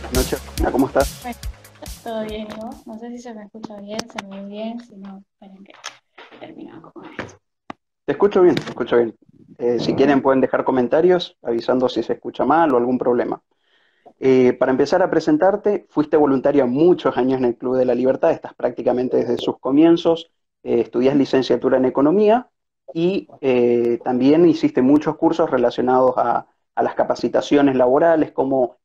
Buenas noches, ¿cómo estás? Todo bien, ¿no? No sé si se me escucha bien, se me ve bien, si no, esperen que terminamos con esto. Te escucho bien, te escucho bien. Eh, si quieren pueden dejar comentarios avisando si se escucha mal o algún problema. Eh, para empezar a presentarte, fuiste voluntaria muchos años en el Club de la Libertad, estás prácticamente desde sus comienzos, eh, estudias licenciatura en Economía y también hiciste muchos cursos relacionados a, a las capacitaciones laborales, cómo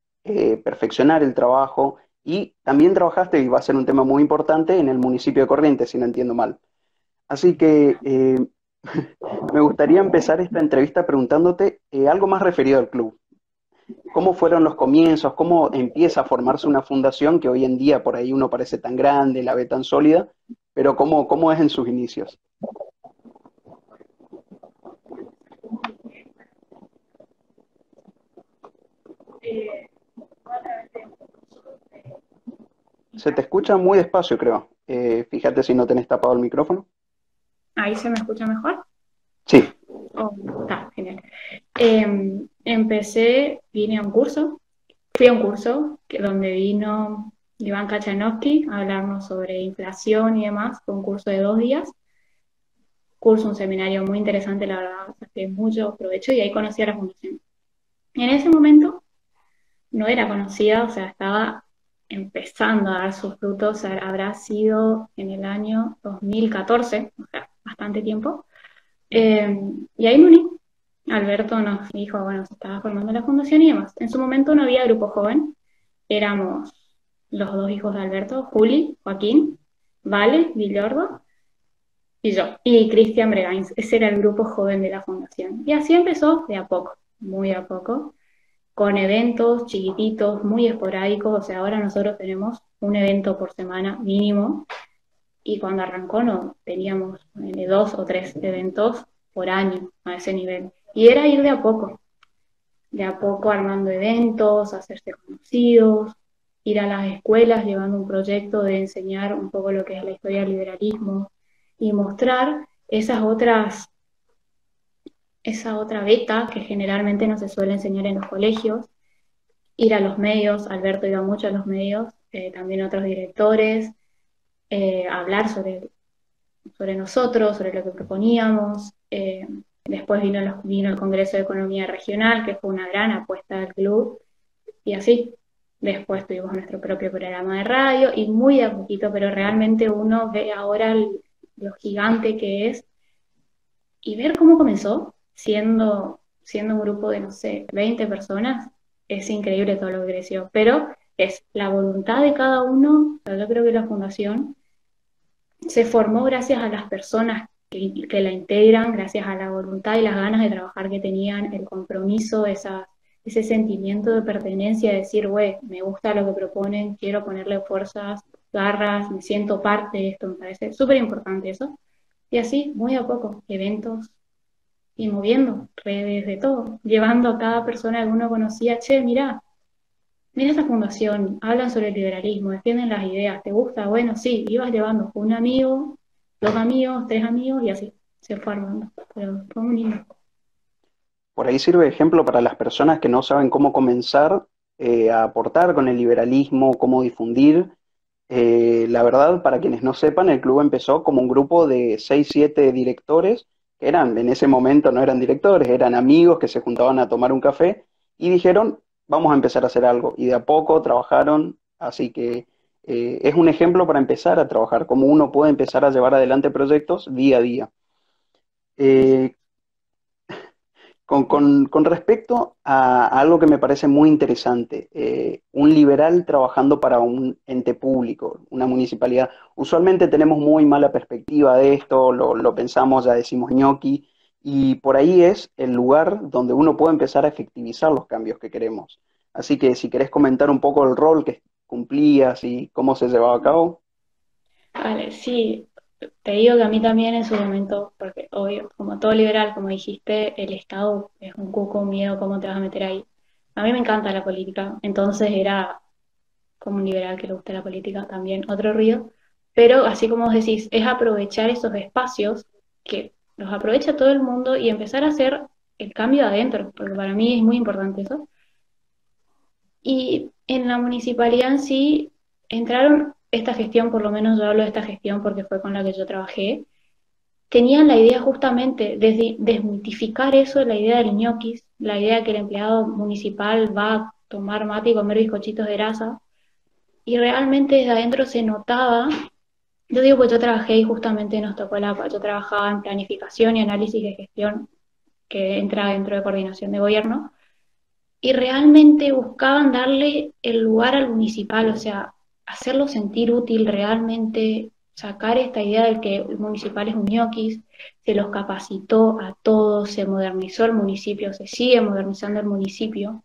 perfeccionar el trabajo y también trabajaste, y va a ser un tema muy importante, en el municipio de Corrientes, si no entiendo mal. Así que me gustaría empezar esta entrevista preguntándote eh, algo más referido al club. ¿Cómo fueron los comienzos? ¿Cómo empieza a formarse una fundación que hoy en día por ahí uno parece tan grande, la ve tan sólida? Pero ¿cómo, cómo es en sus inicios? Se te escucha muy despacio, creo. Eh, fíjate si no tenés tapado el micrófono. ¿Ahí se me escucha mejor? Sí. Oh, está, genial. Em, empecé, vine a un curso, fui a un curso que, donde vino Iván Kachanowski a hablarnos sobre inflación y demás, fue un curso de dos días. Curso, un seminario muy interesante, la verdad, saqué mucho provecho y ahí conocí a la fundación. En ese momento no era conocida, o sea, estaba empezando a dar sus frutos, habrá sido en el año 2014, o sea, bastante tiempo. Eh, y ahí me. Alberto nos dijo, bueno, se estaba formando la fundación y demás. En su momento no había grupo joven, éramos los dos hijos de Alberto, Juli, Joaquín, Vale, Villordo y yo, y Cristian Bregains. Ese era el grupo joven de la fundación. Y así empezó de a poco, muy a poco, con eventos chiquititos, muy esporádicos. O sea, ahora nosotros tenemos un evento por semana mínimo y cuando arrancó no teníamos eh, dos o tres eventos por año a ese nivel. Y era ir de a poco, de a poco armando eventos, hacerse conocidos, ir a las escuelas llevando un proyecto de enseñar un poco lo que es la historia del liberalismo y mostrar esas otras, esa otra beta que generalmente no se suele enseñar en los colegios, ir a los medios, Alberto iba mucho a los medios, eh, también otros directores, eh, hablar sobre, sobre nosotros, sobre lo que proponíamos. Eh, después vino, vino el Congreso de Economía Regional, que fue una gran apuesta del club, y así. Después tuvimos nuestro propio programa de radio y muy a poquito, pero realmente uno ve ahora lo gigante que es y ver cómo comenzó siendo, siendo un grupo de, no sé, 20 personas, es increíble todo lo que creció. Pero es la voluntad de cada uno, yo creo que la fundación se formó gracias a las personas que, la integran, gracias a la voluntad y las ganas de trabajar que tenían, el compromiso, ese sentimiento de pertenencia, de decir, güey, me gusta lo que proponen, quiero ponerle fuerzas, garras, me siento parte de esto, me parece súper importante eso. Y así, muy a poco, eventos y moviendo redes de todo, llevando a cada persona que uno conocía, che, mira, mira esta fundación, hablan sobre el liberalismo, defienden las ideas, ¿te gusta? Bueno, sí, ibas llevando un amigo, dos amigos, tres amigos y así se fue armando, pero fue muy lindo. Por ahí sirve ejemplo para las personas que no saben cómo comenzar eh, a aportar con el liberalismo, cómo difundir. Eh, la verdad, para quienes no sepan, el club empezó como un grupo de seis, siete directores, que eran, en ese momento no eran directores, eran amigos que se juntaban a tomar un café y dijeron, vamos a empezar a hacer algo. Y de a poco trabajaron, así que eh, es un ejemplo para empezar a trabajar, cómo uno puede empezar a llevar adelante proyectos día a día. Eh, con, respecto a, algo que me parece muy interesante, eh, un liberal trabajando para un ente público, una municipalidad. Usualmente tenemos muy mala perspectiva de esto, lo, lo pensamos, ya decimos ñoqui, y por ahí es el lugar donde uno puede empezar a efectivizar los cambios que queremos. Así que si querés comentar un poco el rol que cumplías y cómo se llevaba a cabo. Vale, sí, te digo que a mí también en su momento, porque obvio, como todo liberal, como dijiste, el Estado es un cuco, miedo, ¿cómo te vas a meter ahí? A mí me encanta la política, entonces era como un liberal que le gusta la política también, otro ruido, pero así como vos decís, es aprovechar esos espacios que los aprovecha todo el mundo y empezar a hacer el cambio adentro, porque para mí es muy importante eso. Y En la municipalidad en sí entraron esta gestión, por lo menos yo hablo de esta gestión porque fue con la que yo trabajé, tenían la idea justamente de desmitificar eso, la idea del ñoquis, la idea de que el empleado municipal va a tomar mate y comer bizcochitos de grasa, y realmente desde adentro se notaba, yo digo pues yo trabajé y justamente nos tocó la, yo trabajaba en planificación y análisis de gestión, que entra dentro de coordinación de gobierno, y realmente buscaban darle el lugar al municipal, o sea, hacerlo sentir útil realmente, sacar esta idea de que el municipal es un ñoquis, se los capacitó a todos, se modernizó el municipio, se sigue modernizando el municipio.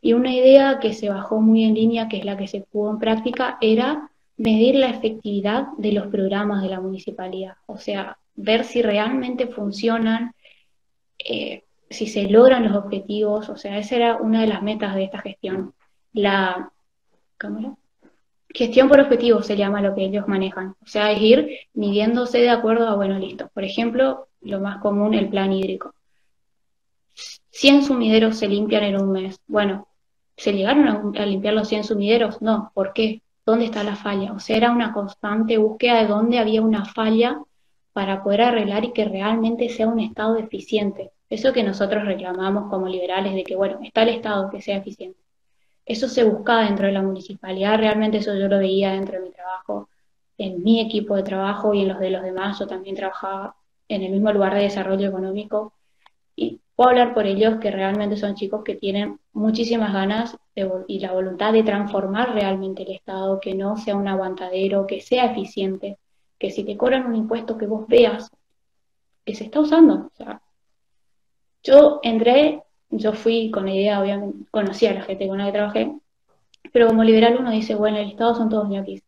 Y una idea que se bajó muy en línea, que es la que se pudo en práctica, era medir la efectividad de los programas de la municipalidad, o sea, ver si realmente funcionan, eh, si se logran los objetivos, o sea, esa era una de las metas de esta gestión. La, ¿cómo Gestión por objetivos se llama lo que ellos manejan. O sea, es ir midiéndose de acuerdo a, bueno, listo. Por ejemplo, lo más común, el plan hídrico. 100 sumideros se limpian en un mes. Bueno, ¿se llegaron a, limpiar los 100 sumideros? No. ¿Por qué? ¿Dónde está la falla? O sea, era una constante búsqueda de dónde había una falla para poder arreglar y que realmente sea un Estado eficiente. Eso que nosotros reclamamos como liberales de que, bueno, está el Estado que sea eficiente eso se buscaba dentro de la municipalidad, realmente eso yo lo veía dentro de mi trabajo, en mi equipo de trabajo y en los de los demás, yo también trabajaba en el mismo lugar de desarrollo económico y puedo hablar por ellos que realmente son chicos que tienen muchísimas ganas y la voluntad de transformar realmente el Estado, que no sea un aguantadero, que sea eficiente, que si te cobran un impuesto que vos veas que se está usando. O yo entré yo fui con la idea, obviamente, conocí a la gente con la que trabajé, pero como liberal uno dice, bueno, el Estado son todos ñoquis.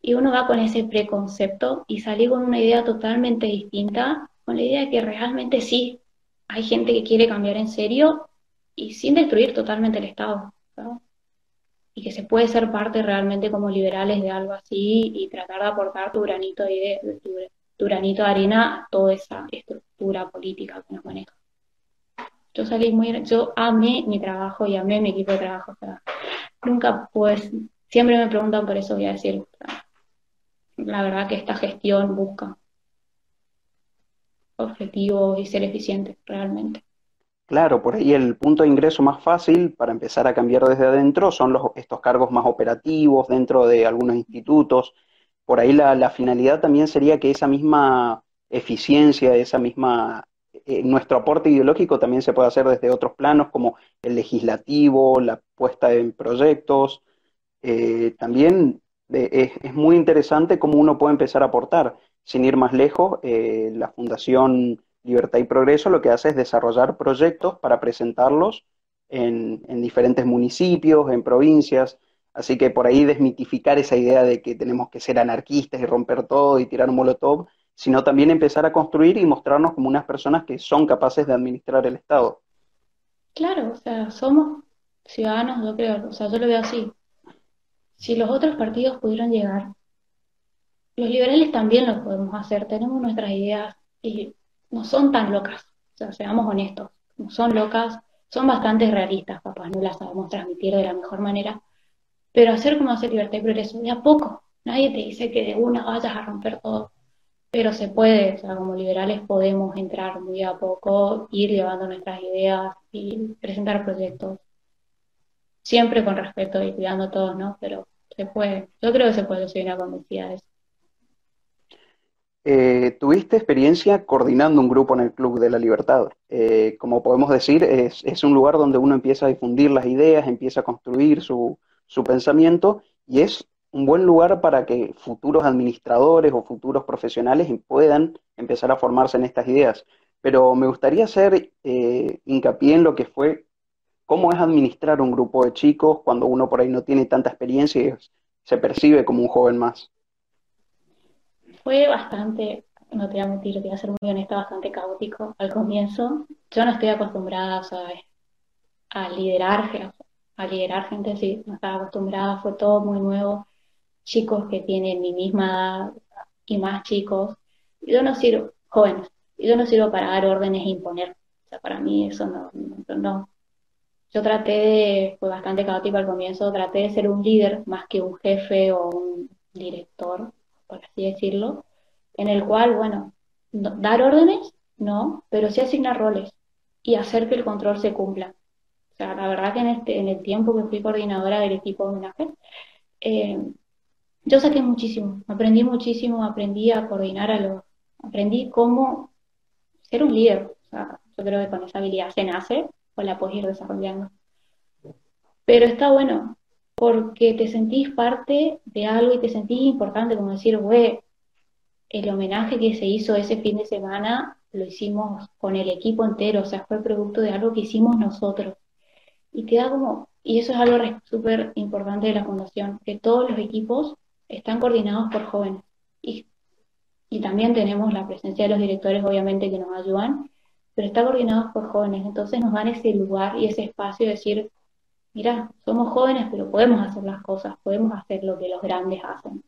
Y uno va con ese preconcepto y salí con una idea totalmente distinta, con la idea de que realmente sí, hay gente que quiere cambiar en serio y sin destruir totalmente el Estado. Y que se puede ser parte realmente como liberales de algo así y tratar de aportar tu granito de, tu granito de arena a toda esa estructura política que nos maneja yo salí muy, yo amé mi trabajo y amé mi equipo de trabajo. nunca, pues, siempre me preguntan por eso, voy a decir, la verdad que esta gestión busca objetivos y ser eficiente realmente. Claro, por ahí el punto de ingreso más fácil para empezar a cambiar desde adentro son los, estos cargos más operativos dentro de algunos institutos. Por ahí la finalidad también sería que esa misma eficiencia, esa misma eh, nuestro aporte ideológico también se puede hacer desde otros planos, como el legislativo, la puesta en proyectos. Eh, también eh, es, muy interesante cómo uno puede empezar a aportar. Sin ir más lejos, la Fundación Libertad y Progreso lo que hace es desarrollar proyectos para presentarlos en, en diferentes municipios, en provincias. Así que por ahí desmitificar esa idea de que tenemos que ser anarquistas y romper todo y tirar un molotov sino también empezar a construir y mostrarnos como unas personas que son capaces de administrar el Estado. Claro, o sea, somos ciudadanos, yo creo, o sea, yo lo veo así. Si los otros partidos pudieron llegar, los liberales también lo podemos hacer, tenemos nuestras ideas y no son tan locas, o sea, seamos honestos, no son locas, son bastante realistas, papás, no las sabemos transmitir de la mejor manera, pero hacer como hacer libertad y progreso, de a poco, nadie te dice que de una vayas a romper todo, pero se puede, o sea, como liberales podemos entrar muy a poco, ir llevando nuestras ideas y presentar proyectos. Siempre con respeto y cuidando a todos, ¿no? Pero se puede. Yo creo que se puede, soy una convencida de eso. Eh, tuviste experiencia coordinando un grupo en el Club de la Libertad. Eh, como podemos decir, es, es, un lugar donde uno empieza a difundir las ideas, empieza a construir su, su pensamiento y es un buen lugar para que futuros administradores o futuros profesionales puedan empezar a formarse en estas ideas. Pero me gustaría hacer eh, hincapié en lo que fue cómo es administrar un grupo de chicos cuando uno por ahí no tiene tanta experiencia y se percibe como un joven más. Fue bastante, no te voy a mentir, te voy a ser muy honesta, bastante caótico al comienzo. Yo no estoy acostumbrada a liderar, a liderar gente, sí, no estaba acostumbrada, fue todo muy nuevo chicos que tienen mi misma edad y más chicos. Yo no sirvo, jóvenes, yo no sirvo para dar órdenes e imponer. O sea, para mí eso no, no, yo traté de, fue bastante caótico al comienzo, traté de ser un líder más que un jefe o un director, por así decirlo, en el cual, bueno, dar órdenes, no, pero sí asignar roles y hacer que el control se cumpla. O sea, la verdad que en, este, en el tiempo que fui coordinadora del equipo de homenaje, eh, yo saqué muchísimo, aprendí muchísimo, aprendí a coordinar a los, aprendí cómo ser un líder. O sea, yo creo que con esa habilidad se nace o la puedes ir desarrollando. Pero está bueno, porque te sentís parte de algo y te sentís importante, como decir, güey, el homenaje que se hizo ese fin de semana lo hicimos con el equipo entero, o sea, fue producto de algo que hicimos nosotros. Y te da como, y eso es algo súper importante de la fundación, que todos los equipos están coordinados por jóvenes. Y, y también tenemos la presencia de los directores, obviamente, que nos ayudan, pero está coordinados por jóvenes. Entonces nos dan ese lugar y ese espacio de decir, mira, somos jóvenes, pero podemos hacer las cosas, podemos hacer lo que los grandes hacen.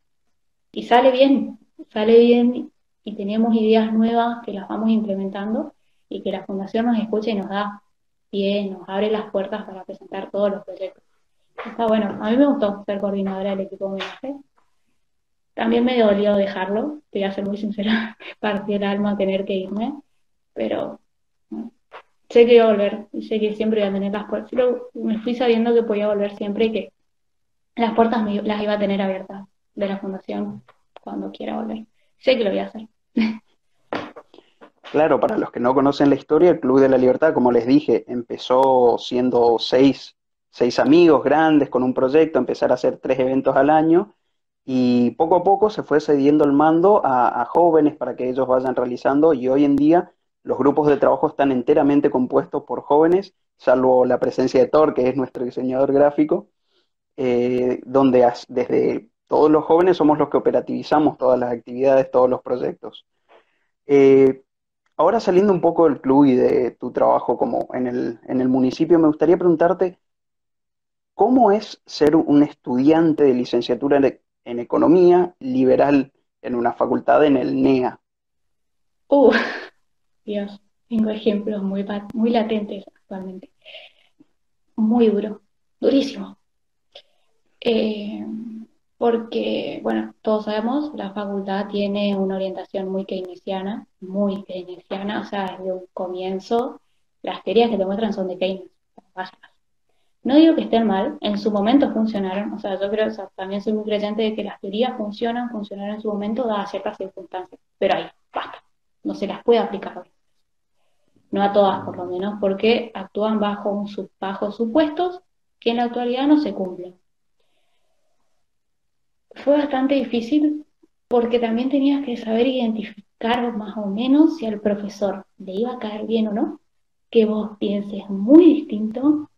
Y sale bien, sale bien y tenemos ideas nuevas que las vamos implementando y que la fundación nos escucha y nos da pie, nos abre las puertas para presentar todos los proyectos. Está bueno, a mí me gustó ser coordinadora del equipo de homenaje. También me dolió dejarlo, voy a ser muy sincera, partí el alma tener que irme, pero sé que iba a volver y sé que siempre iba a tener las puertas. Pero me fui sabiendo que podía volver siempre y que las puertas me, las iba a tener abiertas de la fundación cuando quiera volver. Sé que lo voy a hacer. Claro, para los que no conocen la historia, el Club de la Libertad, como les dije, empezó siendo seis, seis amigos grandes con un proyecto, empezar a hacer tres eventos al año y poco a poco se fue cediendo el mando a, jóvenes para que ellos vayan realizando y hoy en día los grupos de trabajo están enteramente compuestos por jóvenes, salvo la presencia de Thor, que es nuestro diseñador gráfico, eh, donde desde todos los jóvenes somos los que operativizamos todas las actividades, todos los proyectos. Eh, ahora saliendo un poco del club y de tu trabajo como en el, en el municipio, me gustaría preguntarte, ¿cómo es ser un estudiante de licenciatura en economía liberal en una facultad en el NEA? Uh, Dios, tengo ejemplos muy, latentes actualmente. Muy duro, durísimo. Eh, porque, bueno, todos sabemos, la facultad tiene una orientación muy keynesiana, muy keynesiana, o sea, desde un comienzo, las teorías que te muestran son de Keynes, no digo que estén mal, en su momento funcionaron, o sea, yo creo, o también soy muy creyente de que las teorías funcionan, funcionaron en su momento dadas ciertas circunstancias, pero ahí, basta, no se las puede aplicar No a todas, por lo menos, porque actúan bajo, un, bajo supuestos que en la actualidad no se cumplen. Fue bastante difícil porque también tenías que saber identificar más o menos si al profesor le iba a caer bien o no, que vos pienses muy distinto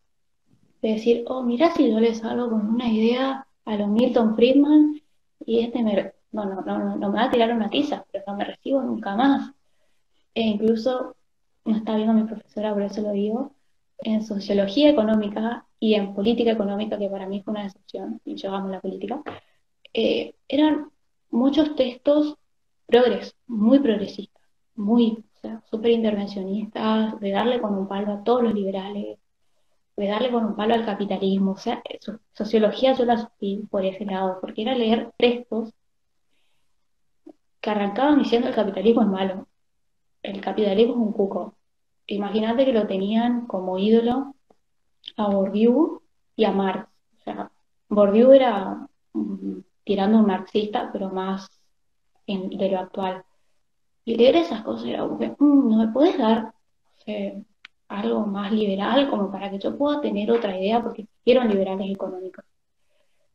de decir, oh, mira si yo les salgo con una idea a los Milton Friedman y este me, no, no, no, no, me va a tirar una tiza, pero no me recibo nunca más. E incluso, no está viendo mi profesora, por eso lo digo, en sociología económica y en política económica, que para mí fue una decepción, y yo amo la política, eh, eran muchos textos progres, muy progresistas, muy, o súper intervencionistas, de darle con un palo a todos los liberales, de darle con un palo al capitalismo. O sea, sociología yo la sufrí por ese lado, porque era leer textos que arrancaban diciendo el capitalismo es malo, el capitalismo es un cuco. Imagínate que lo tenían como ídolo a Bourdieu y a Marx. O sea, Bourdieu era mm, tirando un marxista, pero más de lo actual. Y leer esas cosas era como que, mm, no me puedes dar algo más liberal, como para que yo pueda tener otra idea, porque quiero liberales económicos.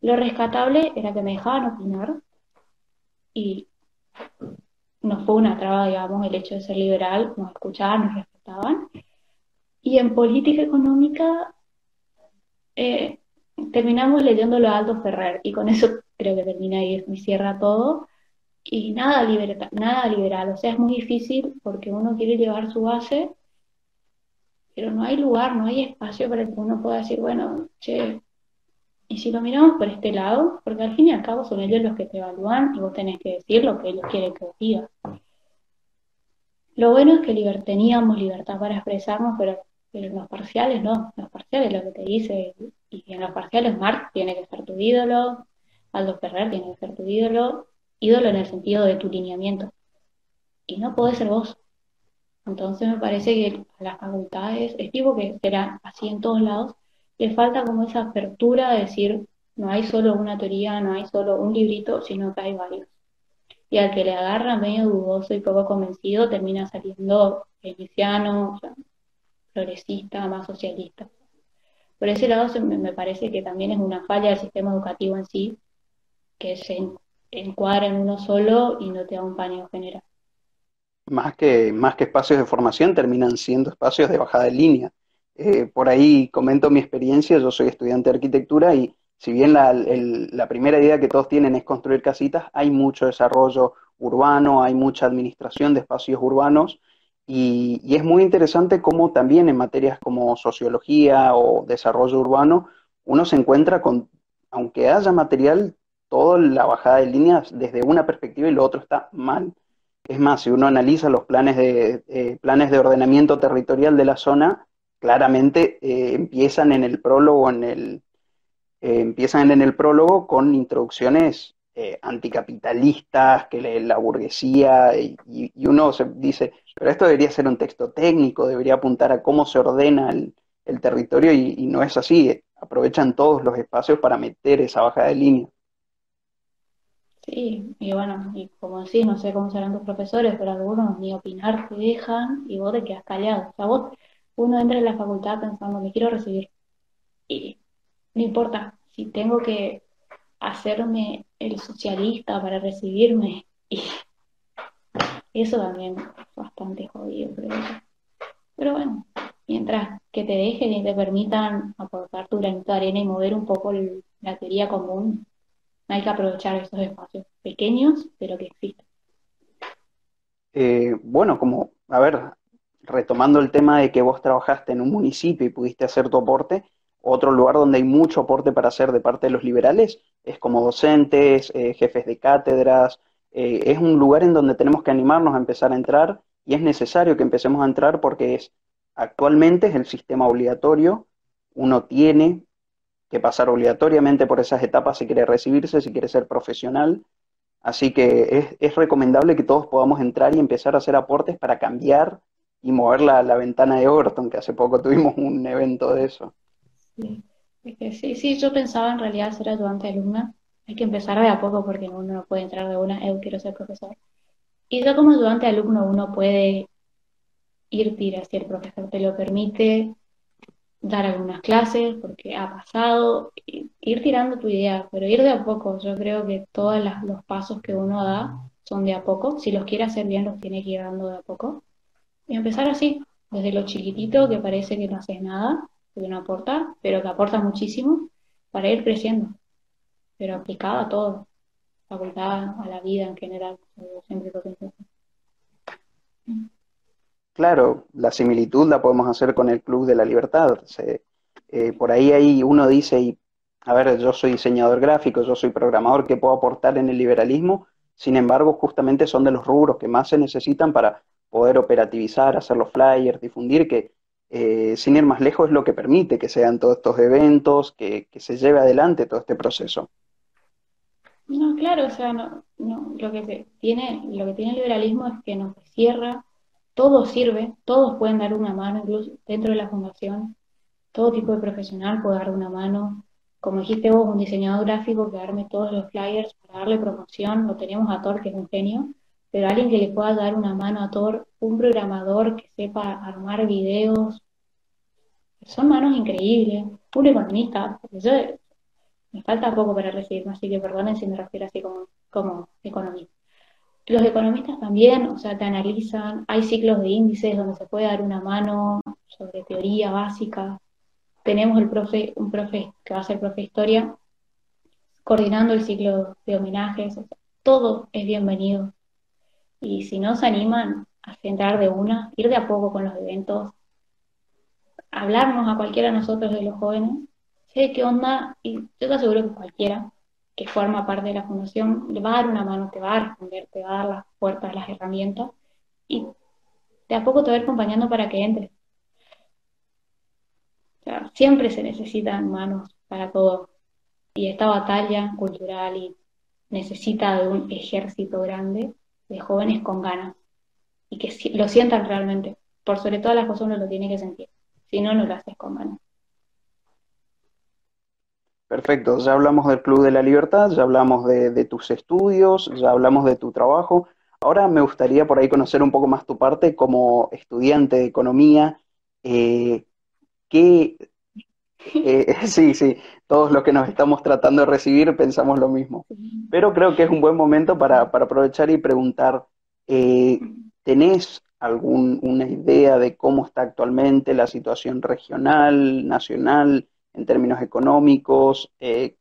Lo rescatable era que me dejaban opinar y no fue una traba, digamos, el hecho de ser liberal, nos escuchaban, nos respetaban. Y en política económica eh, terminamos leyendo lo de Aldo Ferrer y con eso creo que termina y, y cierra todo. Y nada, nada liberal, o sea, es muy difícil porque uno quiere llevar su base pero no hay lugar, no hay espacio para que uno pueda decir, bueno, che, y si lo miramos por este lado, porque al fin y al cabo son ellos los que te evalúan y vos tenés que decir lo que ellos quieren que digas. Lo bueno es que teníamos libertad para expresarnos, pero pero en los parciales no, los parciales lo que te dice, y en los parciales Mark tiene que ser tu ídolo, Aldo Ferrer tiene que ser tu ídolo, ídolo en el sentido de tu lineamiento, y no podés ser vos. Entonces me parece que a las facultades, es tipo que será así en todos lados, le falta como esa apertura de decir, no hay solo una teoría, no hay solo un librito, sino que hay varios. Y al que le agarra medio dudoso y poco convencido, termina saliendo keynesiano, progresista, más socialista. Por ese lado me parece que también es una falla del sistema educativo en sí, que se encuadra en uno solo y no te da un paneo general. Más que, más que espacios de formación, terminan siendo espacios de bajada de línea. Eh, por ahí comento mi experiencia, yo soy estudiante de arquitectura y si bien la, primera idea que todos tienen es construir casitas, hay mucho desarrollo urbano, hay mucha administración de espacios urbanos y, es muy interesante cómo también en materias como sociología o desarrollo urbano, uno se encuentra con, aunque haya material, toda la bajada de líneas desde una perspectiva y lo otro está mal. Es más, si uno analiza los planes de, eh, planes de ordenamiento territorial de la zona, claramente eh, empiezan en el prólogo, eh, empiezan en el prólogo con introducciones anticapitalistas, que la burguesía, y, uno se dice, pero esto debería ser un texto técnico, debería apuntar a cómo se ordena el, territorio y, no es así, aprovechan todos los espacios para meter esa baja de línea. Sí, y bueno, y como decís, no sé cómo serán tus profesores, pero algunos ni opinar te dejan y vos te quedas callado. O sea, vos, uno entra en la facultad pensando, me quiero recibir. Y no importa, si tengo que hacerme el socialista para recibirme, y eso también es bastante jodido, creo. Pero bueno, mientras que te dejen y te permitan aportar tu granito de arena y mover un poco la teoría común, hay que aprovechar estos espacios pequeños, pero que existen. Eh, bueno, como, a ver, retomando el tema de que vos trabajaste en un municipio y pudiste hacer tu aporte, otro lugar donde hay mucho aporte para hacer de parte de los liberales es como docentes, eh, jefes de cátedras. Eh, es un lugar en donde tenemos que animarnos a empezar a entrar y es necesario que empecemos a entrar porque es actualmente es el sistema obligatorio. Uno tiene que pasar obligatoriamente por esas etapas si quiere recibirse, si quiere ser profesional. Así que es, es recomendable que todos podamos entrar y empezar a hacer aportes para cambiar y mover la, la ventana de Overton, que hace poco tuvimos un evento de eso. Sí. sí, yo pensaba en realidad ser ayudante alumna. Hay que empezar de a poco porque uno no puede entrar de una, yo quiero ser profesor. Y yo como ayudante alumno uno puede ir tira si el profesor te lo permite, dar algunas clases porque ha pasado, ir tirando tu idea, pero ir de a poco. Yo creo que todos los pasos que uno da son de a poco. Si los quiere hacer bien, los tiene que ir dando de a poco. Y empezar así, desde lo chiquitito que parece que no haces nada, que no aporta, pero que aporta muchísimo para ir creciendo, pero aplicado a todo, facultad, a la vida en general, siempre lo Claro, la similitud la podemos hacer con el Club de la Libertad. Eh, por ahí, ahí uno dice, y, a ver, yo soy diseñador gráfico, yo soy programador, ¿qué puedo aportar en el liberalismo? Sin embargo, justamente son de los rubros que más se necesitan para poder operativizar, hacer los flyers, difundir, que eh, sin ir más lejos, es lo que permite que sean todos estos eventos, que, se lleve adelante todo este proceso. No, claro, o sea, no, no, lo que tiene, lo que tiene el liberalismo es que nos cierra, todo sirve, todos pueden dar una mano, incluso dentro de la fundación, todo tipo de profesional puede dar una mano. Como dijiste vos, un diseñador gráfico que arme todos los flyers para darle promoción, lo tenemos a Thor, que es un genio, pero alguien que le pueda dar una mano a Thor, un programador que sepa armar videos, son manos increíbles, un economista, yo me falta poco para recibirme, así que perdonen si me refiero así como, como economista. Los economistas también, o sea, te analizan, hay ciclos de índices donde se puede dar una mano sobre teoría básica. Tenemos el profe, un profe que va a ser profe de historia, coordinando el ciclo de homenajes, todo es bienvenido. Y si no se animan a centrar de una, ir de a poco con los eventos, hablarnos a cualquiera de nosotros de los jóvenes, sé qué onda, y yo te aseguro que cualquiera que forma parte de la fundación le va a dar una mano, te va a responder, te va a dar las puertas, las herramientas, y de a poco te va acompañando para que entres. siempre se necesitan manos para todo. Y esta batalla cultural y necesita de un ejército grande de jóvenes con ganas y que lo sientan realmente. Por sobre todas las cosas uno lo tiene que sentir. Si no, no lo haces con ganas. Perfecto, ya hablamos del Club de la Libertad, ya hablamos de, tus estudios, ya hablamos de tu trabajo. Ahora me gustaría por ahí conocer un poco más tu parte como estudiante de economía. Eh, ¿qué, eh, sí, sí, todos los que nos estamos tratando de recibir pensamos lo mismo. Pero creo que es un buen momento para, aprovechar y preguntar, eh, ¿tenés alguna idea de cómo está actualmente la situación regional, nacional? En términos económicos, eh,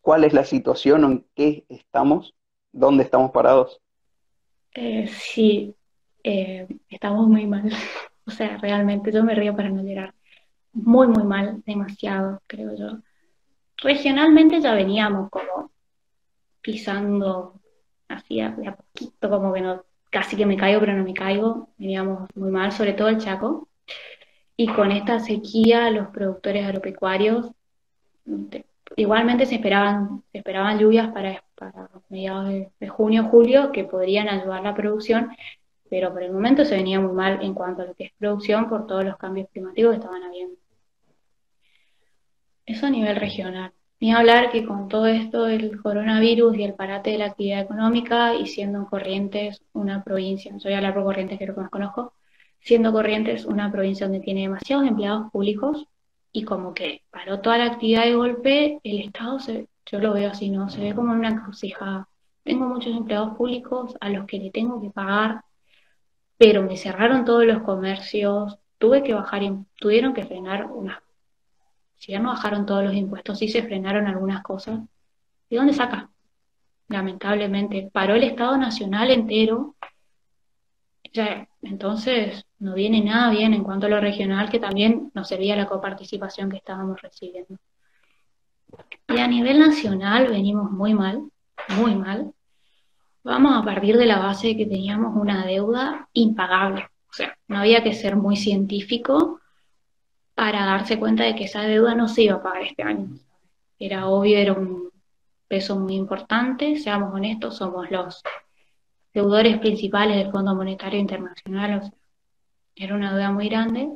cuál es la situación, en qué estamos, dónde estamos parados. Eh, sí, eh, estamos muy mal. O sea, realmente yo me río para no llorar. Muy, muy mal, demasiado, creo yo. Regionalmente ya veníamos como pisando así a poquito, como que no, casi que me caigo, pero no me caigo. Veníamos muy mal, sobre todo el Chaco. Y con esta sequía, los productores agropecuarios igualmente se esperaban, esperaban lluvias para, para mediados de, junio, julio, que podrían ayudar la producción, pero por el momento se venía muy mal en cuanto a lo que es producción por todos los cambios climáticos que estaban habiendo. Eso a nivel regional. Ni hablar que con todo esto del coronavirus y el parate de la actividad económica y siendo Corrientes una provincia, soy hablar por Corrientes que lo que más conozco, siendo Corrientes una provincia donde tiene demasiados empleados públicos y como que paró toda la actividad de golpe, el Estado, se, yo lo veo así, ¿no? Se ve como una encrucijada. Tengo muchos empleados públicos a los que le tengo que pagar, pero me cerraron todos los comercios, tuve que bajar, tuvieron que frenar unas, si ya no bajaron todos los impuestos, sí se frenaron algunas cosas. ¿De dónde saca? Lamentablemente, paró el Estado Nacional entero. Ya, entonces, no viene nada bien en cuanto a lo regional, que también nos servía la coparticipación que estábamos recibiendo. Y a nivel nacional venimos muy mal, muy mal. Vamos a partir de la base de que teníamos una deuda impagable. O sea, no había que ser muy científico para darse cuenta de que esa deuda no se iba a pagar este año. Era obvio, era un peso muy importante, seamos honestos, somos los deudores principales del Fondo Monetario Internacional, o sea, era una deuda muy grande,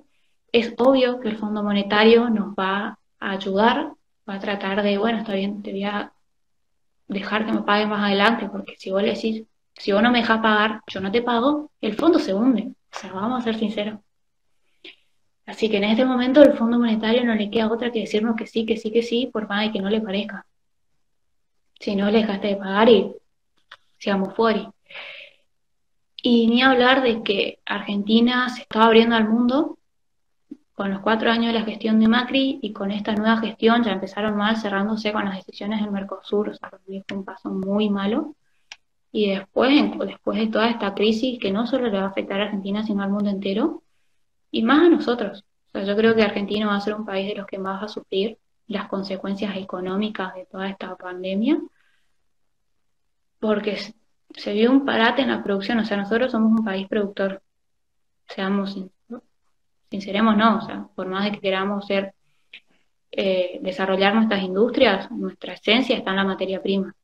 es obvio que el Fondo Monetario nos va a ayudar, va a tratar de, bueno, está bien, te voy a dejar que me pagues más adelante, porque si vos le decís, si vos no me dejas pagar, yo no te pago, el fondo se hunde. O sea, vamos a ser sinceros. Así que en este momento el Fondo Monetario no le queda otra que decirnos que sí, que sí, que sí, por más de que no le parezca. Si no le dejaste de pagar y seamos fuera. Y ni hablar de que Argentina se estaba abriendo al mundo con los cuatro años de la gestión de Macri y con esta nueva gestión ya empezaron mal cerrándose con las decisiones del Mercosur, o sea, fue un paso muy malo. Y después, después de toda esta crisis que no solo le va a afectar a Argentina, sino al mundo entero, y más a nosotros. O sea, yo creo que Argentina va a ser un país de los que más va a sufrir las consecuencias económicas de toda esta pandemia, porque se vio un parate en la producción, o sea, nosotros somos un país productor, seamos sinceremos, no, o sea, por más de que queramos ser, eh, desarrollar nuestras industrias, nuestra esencia está en la materia prima,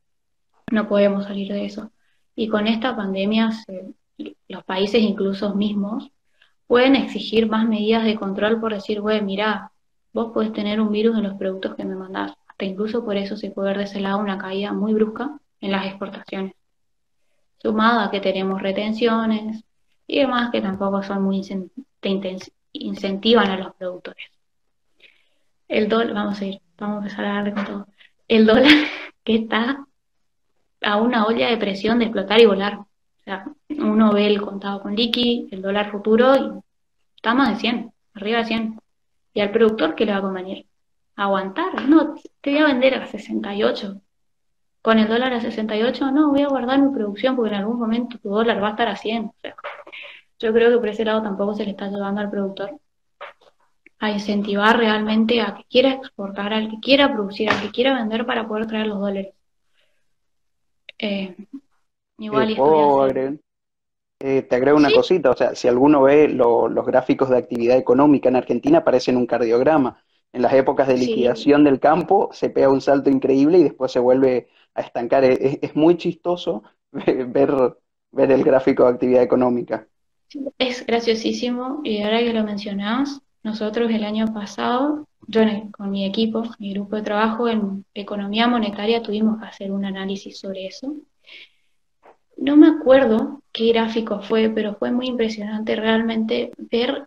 no podemos salir de eso. Y con esta pandemia, los países incluso mismos pueden exigir más medidas de control por decir, güey, mira, vos podés tener un virus en los productos que me mandás. Hasta incluso por eso se puede ver de ese lado una caída muy brusca en las exportaciones sumado a que tenemos retenciones y demás que tampoco son muy incentivan a los productores. El dólar, vamos a ir, vamos a empezar a darle con todo. El dólar que está a una olla de presión de explotar y volar. O sea, uno ve el contado con liqui, el dólar futuro, y está más de 100, arriba de 100. Y al productor, ¿qué le va a convenir? Aguantar. No, te voy a vender a 68 con el dólar a 68, no, voy a guardar mi producción porque en algún momento tu dólar va a estar a 100. O sea, yo creo que por ese lado tampoco se le está ayudando al productor a incentivar realmente a que quiera exportar, al que quiera producir, al que quiera vender para poder traer los dólares. Eh, igual y ¿Puedo, agregar, Eh, te agrego una cosita, o sea, si alguno ve los gráficos de actividad económica en Argentina, parecen un cardiograma. En las épocas de liquidación del campo se pega un salto increíble y después se vuelve a estancar. Es, muy chistoso ver, ver el gráfico de actividad económica. Es graciosísimo y ahora que lo mencionás, nosotros el año pasado, yo con mi equipo, mi grupo de trabajo en economía monetaria tuvimos que hacer un análisis sobre eso no me acuerdo qué gráfico fue, pero fue muy impresionante realmente ver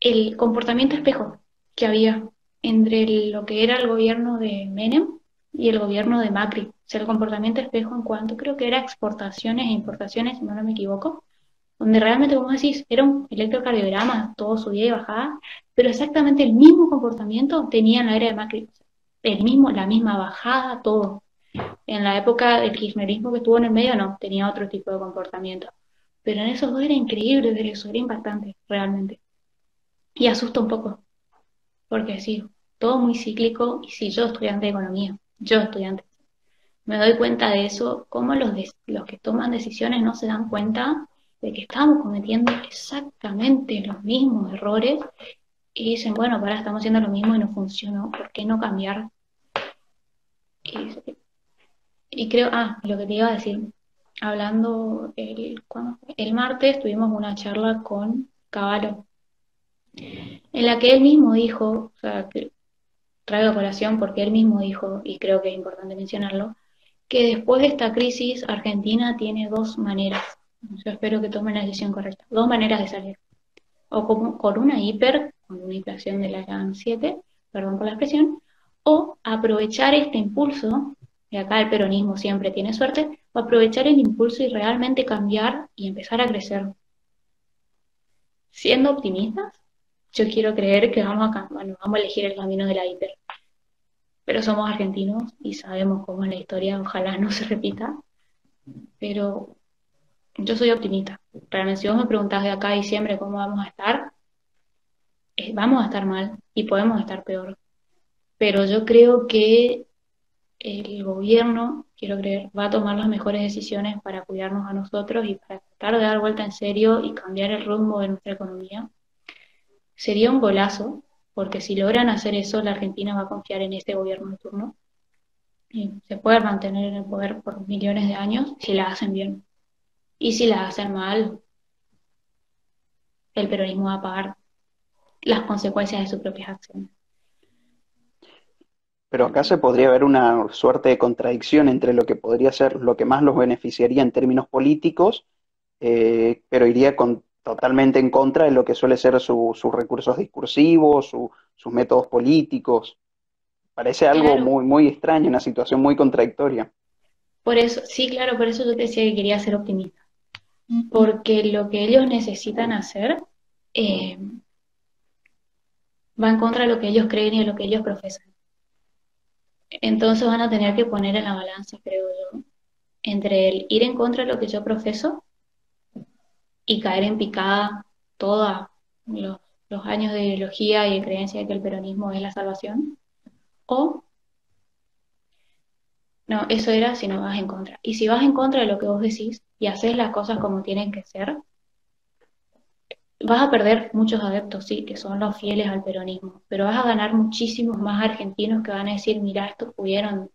el comportamiento espejo que había entre lo que era el gobierno de Menem y el gobierno de Macri. O sea, el comportamiento espejo en cuanto creo que era exportaciones e importaciones, si no me equivoco, donde realmente, como decís, era un electrocardiograma, todo subía y bajaba, pero exactamente el mismo comportamiento tenía en la era de Macri. El mismo, la misma bajada, todo. En la época del kirchnerismo que estuvo en el medio, no, tenía otro tipo de comportamiento. Pero en esos dos era increíble eso, era impactante, realmente. Y asusta un poco, porque sí, todo muy cíclico, y si yo estudiante de economía, yo estudiante, me doy cuenta de eso, cómo los, los que toman decisiones no se dan cuenta de que estamos cometiendo exactamente los mismos errores y dicen, bueno, ahora estamos haciendo lo mismo y no funcionó, ¿por qué no cambiar? Y creo, ah, lo que te iba a decir, hablando el, el martes tuvimos una charla con Caballo, en la que él mismo dijo, o sea, que traigo a colación porque él mismo dijo, y creo que es importante mencionarlo, que después de esta crisis Argentina tiene dos maneras, yo espero que tomen la decisión correcta, dos maneras de salir, o con una hiper, con una inflación de la GAN 7, perdón por la expresión, o aprovechar este impulso y acá el peronismo siempre tiene suerte, aprovechar el impulso y realmente cambiar y empezar a crecer. Siendo optimistas, yo quiero creer que vamos a, vamos a elegir el camino de la hiper. Pero somos argentinos y sabemos cómo es la historia, ojalá no se repita. Pero yo soy optimista. Realmente, si vos me preguntás de acá a diciembre cómo vamos a estar, eh, vamos a estar mal y podemos estar peor. Pero yo creo que el gobierno, quiero creer, va a tomar las mejores decisiones para cuidarnos a nosotros y para tratar de dar vuelta en serio y cambiar el rumbo de nuestra economía. Sería un golazo, porque si logran hacer eso, la Argentina va a confiar en este gobierno de turno. Y se puede mantener en el poder por millones de años si la hacen bien. Y si la hacen mal, el peronismo va a pagar las consecuencias de sus propias acciones. Pero acá se podría ver una suerte de contradicción entre lo que podría ser lo que más los beneficiaría en términos políticos, eh, pero iría con, totalmente en contra de lo que suele ser sus recursos discursivos, sus métodos políticos. Parece algo muy, muy extraño, una situación muy contradictoria. Por eso, sí, claro, por eso yo te decía que quería ser optimista. Porque lo que ellos necesitan hacer eh, va en contra de lo que ellos creen y de lo que ellos profesan. Entonces van a tener que poner en la balanza, creo yo, entre el ir en contra de lo que yo profeso y caer en picada todos los, años de ideología y de creencia de que el peronismo es la salvación, o no, eso era si no vas en contra. Y si vas en contra de lo que vos decís y haces las cosas como tienen que ser, vas a perder muchos adeptos, sí, que son los fieles al peronismo, pero vas a ganar muchísimos más argentinos que van a decir, mira, estos pudieron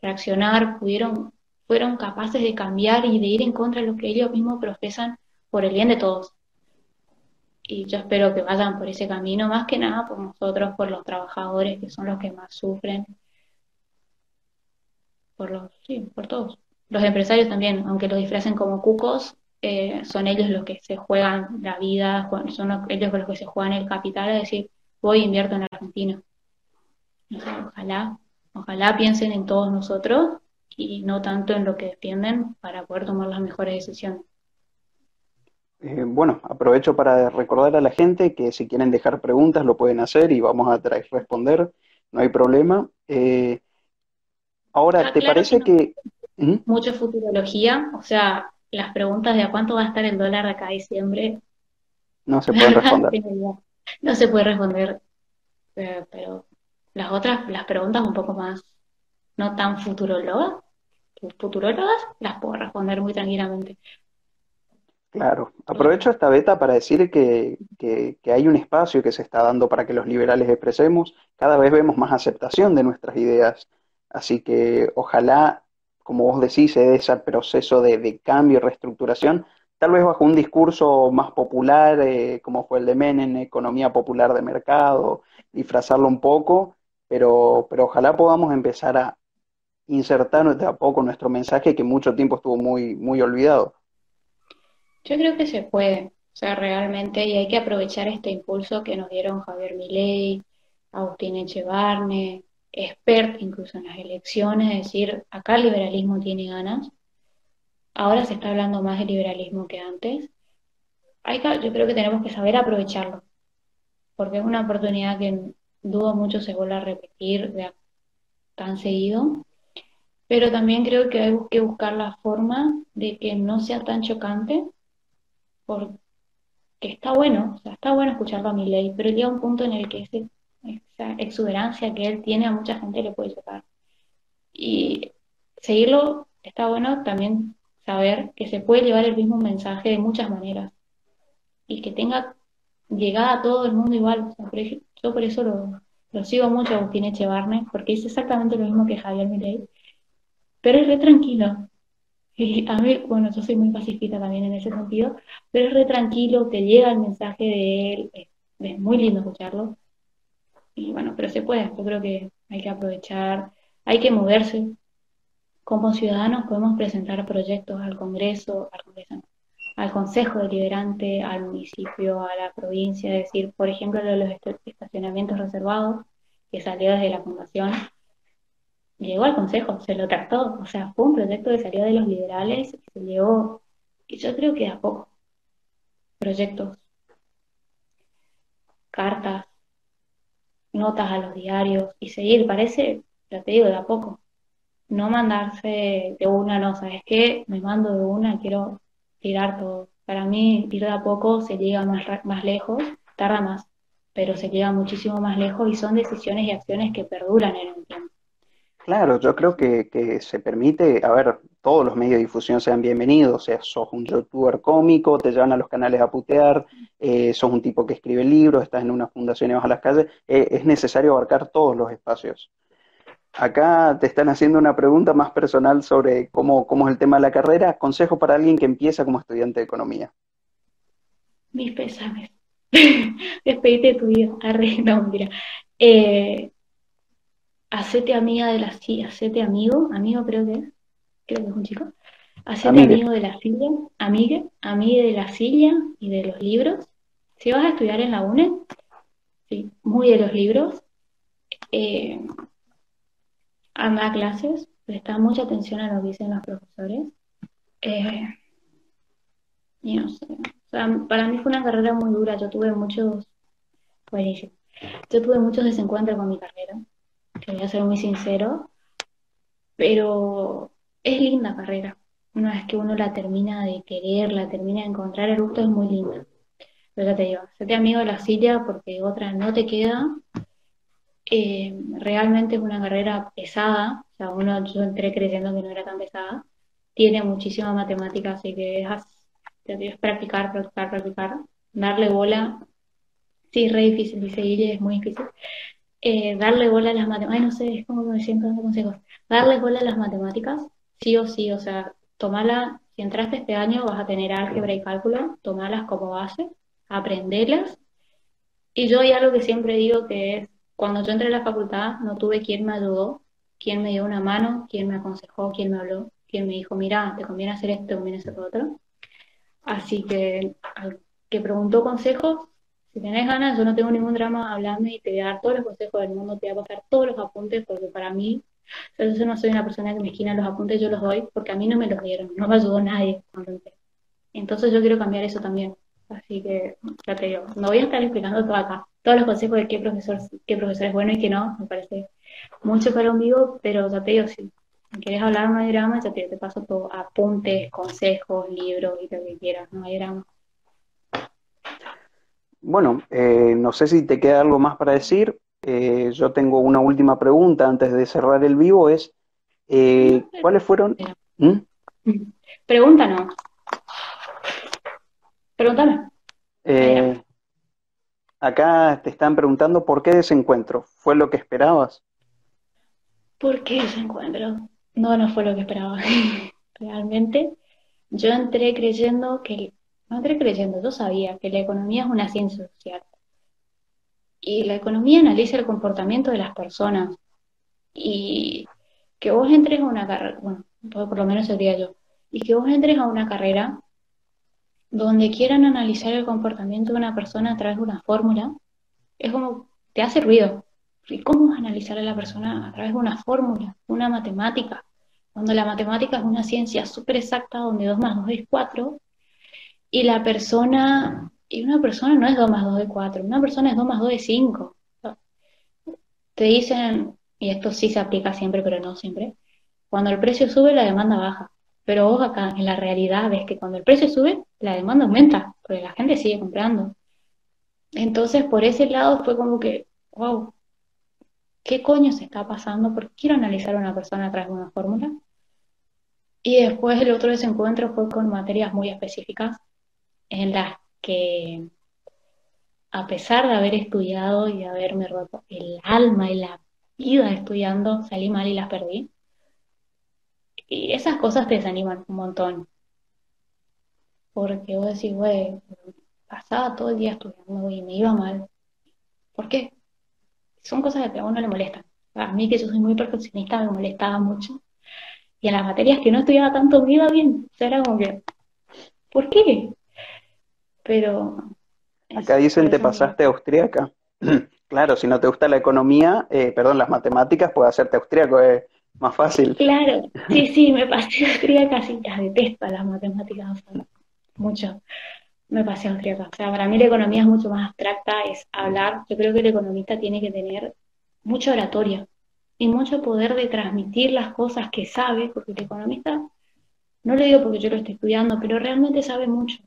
reaccionar, pudieron, fueron capaces de cambiar y de ir en contra de lo que ellos mismos profesan por el bien de todos. Y yo espero que vayan por ese camino, más que nada por nosotros, por los trabajadores, que son los que más sufren, por los, sí, por todos. Los empresarios también, aunque los disfracen como cucos, eh, son ellos los que se juegan la vida, son ellos los que se juegan el capital, es decir, voy e invierto en Argentina. ojalá, ojalá piensen en todos nosotros y no tanto en lo que defienden para poder tomar las mejores decisiones. Eh, bueno, aprovecho para recordar a la gente que si quieren dejar preguntas lo pueden hacer y vamos a responder, no hay problema. Eh, ahora, ah, ¿te parece que... ¿Mm? Mucha futurología, o sea, las preguntas de a cuánto va a estar el dólar de acá a diciembre. No se puede responder. no se puede responder, eh, pero, las otras, las preguntas un poco más, no tan futurólogas, futurólogas, las puedo responder muy tranquilamente. Claro, aprovecho esta beta para decir que, hay un espacio que se está dando para que los liberales expresemos. Cada vez vemos más aceptación de nuestras ideas. Así que ojalá, como vos decís, ese proceso de, cambio y reestructuración, tal vez bajo un discurso más popular, eh, como fue el de Menem, economía popular de mercado, disfrazarlo un poco, pero, pero ojalá podamos empezar a insertar de a poco nuestro mensaje que mucho tiempo estuvo muy, muy olvidado. Yo creo que se puede, o sea, realmente, y hay que aprovechar este impulso que nos dieron Javier Milei, Agustín Echevarne, expert incluso en las elecciones, es decir, acá el liberalismo tiene ganas, ahora se está hablando más de liberalismo que antes, yo creo que tenemos que saber aprovecharlo, porque es una oportunidad que dudo mucho se vuelva a repetir tan seguido, pero también creo que hay que buscar la forma de que no sea tan chocante porque está bueno, o sea, está bueno escucharlo a mi ley, pero llega un punto en el que esa exuberancia que él tiene a mucha gente le puede chocar. Y seguirlo está bueno también saber que se puede llevar el mismo mensaje de muchas maneras y que tenga llegada a todo el mundo igual. yo por eso lo, sigo mucho a Agustín Echevarne, porque es exactamente lo mismo que Javier Milei, pero es re tranquilo. Y a mí, bueno, yo soy muy pacifista también en ese sentido, pero es re tranquilo, te llega el mensaje de él, es, muy lindo escucharlo. Y bueno, pero se puede, yo creo que hay que aprovechar, hay que moverse. Como ciudadanos podemos presentar proyectos al Congreso, al Congreso, al Consejo Deliberante, al municipio, a la provincia, es decir, por ejemplo, lo de los estacionamientos reservados, que salió desde la Fundación, llegó al Consejo, se lo trató, o sea, fue un proyecto que salió de los liberales, se llevó, y yo creo que a poco, proyectos, cartas, notas a los diarios y seguir, parece, ya te digo, de a poco, no mandarse de una, no, ¿sabes qué? Me mando de una, quiero tirar todo. Para mí, ir de a poco se llega más, más lejos, tarda más, pero se llega muchísimo más lejos y son decisiones y acciones que perduran en el tiempo. Claro, yo creo que, se permite, a ver, todos los medios de difusión sean bienvenidos, o sea, sos un youtuber cómico, te llevan a los canales a putear, eh, sos un tipo que escribe libros, estás en una fundación y vas las calles, eh, es necesario abarcar todos los espacios. Acá te están haciendo una pregunta más personal sobre cómo, es el tema de la carrera. Consejo para alguien que empieza como estudiante de economía. Mis pésames. Despedite de tu vida. Arre, no, mira. Eh, hacete amiga de la silla, hacete amigo, amigo creo que es, creo que es un chico, hacete amigo de la silla, amigue, amigue de la silla y de los libros. Si vas a estudiar en la UNE, sí, muy de los libros, eh, anda a clases, presta mucha atención a lo que dicen los profesores. Eh, y no sé, o sea, para mí fue una carrera muy dura, yo tuve muchos, buenísimo, yo tuve muchos desencuentros con mi carrera te voy a ser muy sincero, pero es linda carrera. Una vez que uno la termina de querer, la termina de encontrar, el gusto es muy lindo. Pero ya te digo, te amigo de la silla porque otra no te queda. Eh, realmente es una carrera pesada, o sea, uno, yo entré creyendo que no era tan pesada. Tiene muchísima matemática, así que es, es practicar, practicar, practicar, darle bola. Sí, es re difícil, dice Guille, es muy difícil. Eh, darle bola a las matemáticas, ay, no sé, es como me siento dando consejos, darle bola a las matemáticas, sí o sí, o sea, tomarla, si entraste este año vas a tener álgebra y cálculo, tomarlas como base, aprenderlas, y yo hay algo que siempre digo que es, cuando yo entré a la facultad no tuve quien me ayudó, quien me dio una mano, quien me aconsejó, quien me habló, quien me dijo, mira, te conviene hacer esto, te conviene hacer lo otro. Así que al que preguntó consejos, si tenés ganas, yo no tengo ningún drama hablando y te voy a dar todos los consejos del mundo, te voy a pasar todos los apuntes, porque para mí, yo no soy una persona que me esquina los apuntes, yo los doy, porque a mí no me los dieron, no me ayudó nadie cuando. Entonces yo quiero cambiar eso también. Así que, ya te digo, no voy a estar explicando todo acá, todos los consejos de qué profesor, qué profesor es bueno y qué no, me parece mucho para un vivo, pero ya te digo, si quieres hablar no hay drama, ya te, te paso todo, apuntes, consejos, libros y lo que quieras, no hay drama. Bueno, eh, no sé si te queda algo más para decir. Eh, yo tengo una última pregunta antes de cerrar el vivo, es eh, ¿cuáles fueron? ¿Mm? Pregunta no. Pregúntame. Acá te están preguntando por qué desencuentro. ¿Fue lo que esperabas? ¿Por qué desencuentro? No, no fue lo que esperaba. Realmente, yo entré creyendo que, no entré creyendo, yo sabía que la economía es una ciencia social. Y la economía analiza el comportamiento de las personas. Y que vos entres a una carrera, bueno, por lo menos sería yo, y que vos entres a una carrera donde quieran analizar el comportamiento de una persona a través de una fórmula, es como, te hace ruido. ¿Y cómo analizar a la persona a través de una fórmula, una matemática? Cuando la matemática es una ciencia súper exacta donde 2 más 2 es 4, y la persona, y una persona no es 2 más 2 es 4, una persona es 2 más 2 es 5. Te dicen, y esto sí se aplica siempre, pero no siempre, cuando el precio sube, la demanda baja. Pero vos acá, en la realidad, ves que cuando el precio sube, la demanda aumenta, porque la gente sigue comprando. Entonces, por ese lado fue como que, wow, ¿qué coño se está pasando? Porque quiero analizar a una persona a través de una fórmula. Y después el otro desencuentro fue con materias muy específicas, en las que, a pesar de haber estudiado y de haberme roto el alma y la vida estudiando, salí mal y las perdí. Y esas cosas te desaniman un montón. Porque vos decís, güey, pasaba todo el día estudiando y me iba mal. ¿Por qué? Son cosas que a uno le molestan. A mí, que yo soy muy perfeccionista, me molestaba mucho. Y en las materias que no estudiaba tanto me iba bien. O sea, era como que, ¿por qué? Pero. Acá dicen, te pasaste austríaca. claro, si no te gusta la economía, eh, perdón, las matemáticas, puede hacerte austríaco. Eh más fácil. Claro, sí, sí, me pasé austríaca, casi las detesto las matemáticas, mucho. Me pasé austríaca. O sea, para mí la economía es mucho más abstracta, es hablar. Yo creo que el economista tiene que tener mucha oratoria y mucho poder de transmitir las cosas que sabe, porque el economista, no lo digo porque yo lo estoy estudiando, pero realmente sabe mucho.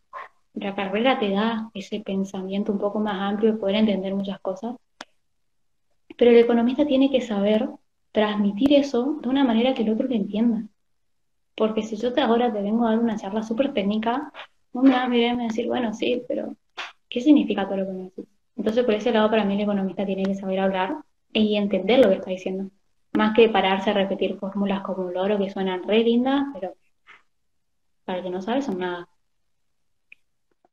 La carrera te da ese pensamiento un poco más amplio de poder entender muchas cosas, pero el economista tiene que saber transmitir eso de una manera que el otro lo entienda. Porque si yo te ahora te vengo a dar una charla súper técnica, no me vas a mirar y decir, bueno, sí, pero ¿qué significa todo lo que me decís? Entonces, por ese lado, para mí el economista tiene que saber hablar y entender lo que está diciendo. Más que pararse a repetir fórmulas como un loro que suenan re lindas, pero para el que no sabe son nada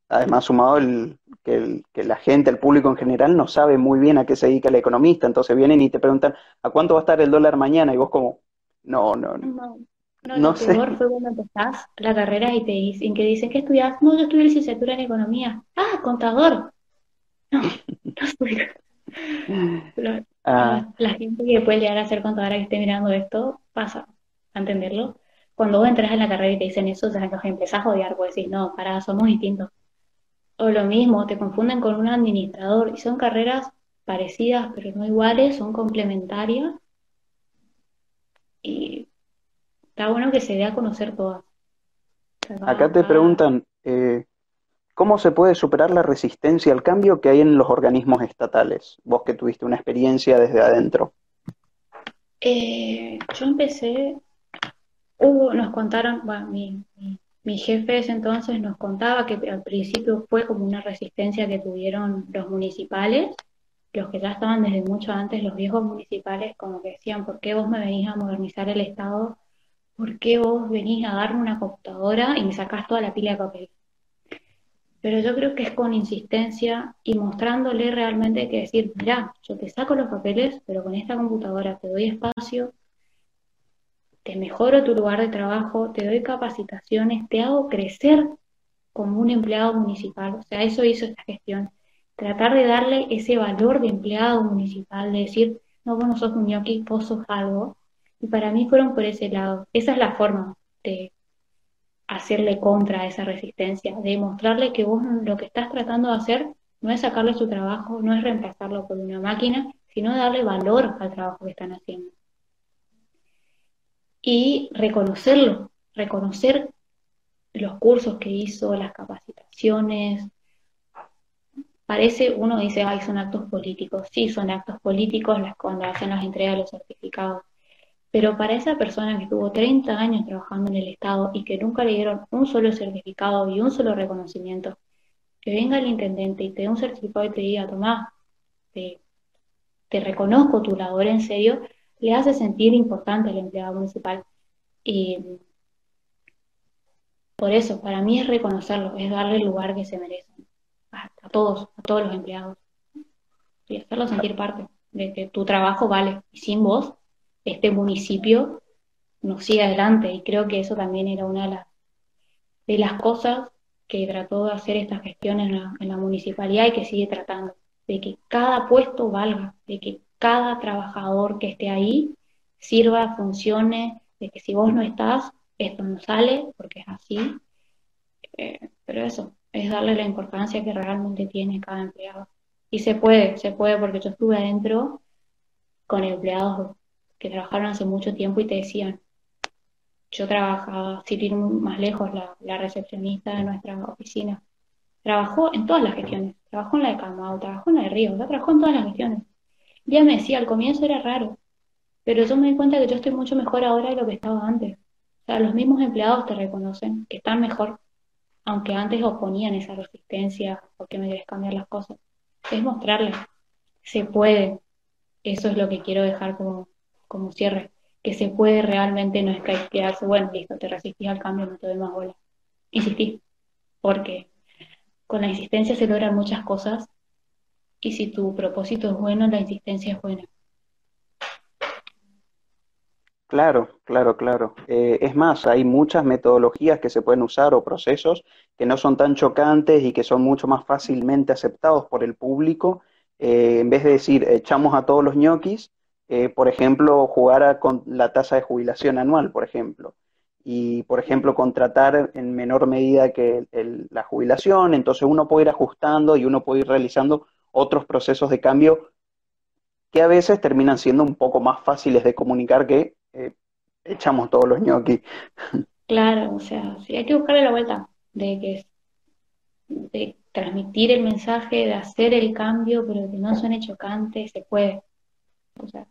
además sumado el, que, la gente, el público en general, no sabe muy bien a qué se dedica el economista, entonces vienen y te preguntan, ¿a cuánto va a estar el dólar mañana? Y vos como, no, no, no. No, no, lo peor fue cuando empezás la carrera y te dicen que dicen que estudias, no, yo estudié licenciatura en economía. Ah, contador. No, no soy. Ah. La gente que puede llegar a ser contadora que esté mirando esto, pasa a entenderlo. Cuando vos entras en la carrera y te dicen eso, ya empezás a odiar, pues decís, no, para, somos distintos. O lo mismo, te confunden con un administrador y son carreras parecidas pero no iguales, son complementarias. Y está bueno que se dé a conocer todas. Acá te preguntan, eh, ¿cómo se puede superar la resistencia al cambio que hay en los organismos estatales? Vos que tuviste una experiencia desde adentro. Eh, yo empecé, hubo, nos contaron, bueno, mi, mi jefe ese entonces nos contaba que al principio fue como una resistencia que tuvieron los municipales, los que ya estaban desde mucho antes, los viejos municipales, como que decían, ¿por qué vos me venís a modernizar el Estado? ¿Por qué vos venís a darme una computadora y me sacás toda la pila de papel? Pero yo creo que es con insistencia y mostrándole realmente que decir, mira, yo te saco los papeles, pero con esta computadora te doy espacio, te mejoro tu lugar de trabajo, te doy capacitaciones, te hago crecer como un empleado municipal. O sea, eso hizo esta gestión. Tratar de darle ese valor de empleado municipal, de decir, no, vos no sos un vos sos algo. Y para mí fueron por ese lado. Esa es la forma de hacerle contra esa resistencia, de mostrarle que vos lo que estás tratando de hacer no es sacarle su trabajo, no es reemplazarlo por una máquina, sino darle valor al trabajo que están haciendo y reconocerlo, reconocer los cursos que hizo, las capacitaciones. Parece, uno dice, ay, son actos políticos. Sí, son actos políticos las, cuando hacen las entregas de los certificados. Pero para esa persona que estuvo 30 años trabajando en el Estado y que nunca le dieron un solo certificado y un solo reconocimiento, que venga el intendente y te dé un certificado y te diga, tomá, te, te reconozco tu labor en serio, le hace sentir importante al empleado municipal. Y por eso, para mí es reconocerlo, es darle el lugar que se merecen a, todos, a todos los empleados. Y hacerlo sentir parte de que tu trabajo vale. Y sin vos, este municipio no sigue adelante. Y creo que eso también era una de las, de las cosas que trató de hacer esta gestión en la, en la municipalidad y que sigue tratando. De que cada puesto valga, de que cada trabajador que esté ahí sirva, funcione, de que si vos no estás, esto no sale, porque es así. Eh, pero eso, es darle la importancia que realmente tiene cada empleado. Y se puede, se puede, porque yo estuve adentro con empleados que trabajaron hace mucho tiempo y te decían, yo trabajaba, sin ir más lejos, la, la recepcionista de nuestra oficina, trabajó en todas las gestiones, trabajó en la de Camao, trabajó en la de Río, trabajó en todas las gestiones. Ya me decía, al comienzo era raro, pero yo me di cuenta que yo estoy mucho mejor ahora de lo que estaba antes. O sea, los mismos empleados te reconocen que están mejor, aunque antes oponían esa resistencia porque me querés cambiar las cosas. Es mostrarles, se puede. Eso es lo que quiero dejar como, como cierre, que se puede realmente, no es que hay que quedarse, bueno, listo, te resistís al cambio, no te doy más bola. Insistí, porque con la insistencia se logran muchas cosas y si tu propósito es bueno, la insistencia es buena. Claro, claro, claro. Eh, es más, hay muchas metodologías que se pueden usar o procesos que no son tan chocantes y que son mucho más fácilmente aceptados por el público. Eh, en vez de decir echamos a todos los ñoquis, eh, por ejemplo, jugar con la tasa de jubilación anual, por ejemplo. Y, por ejemplo, contratar en menor medida que la jubilación. Entonces uno puede ir ajustando y uno puede ir realizando otros procesos de cambio que a veces terminan siendo un poco más fáciles de comunicar que eh, echamos todos los ñoquis. Claro, o sea, sí hay que buscarle la vuelta de que de transmitir el mensaje, de hacer el cambio, pero que no suene chocante, se puede. O sea,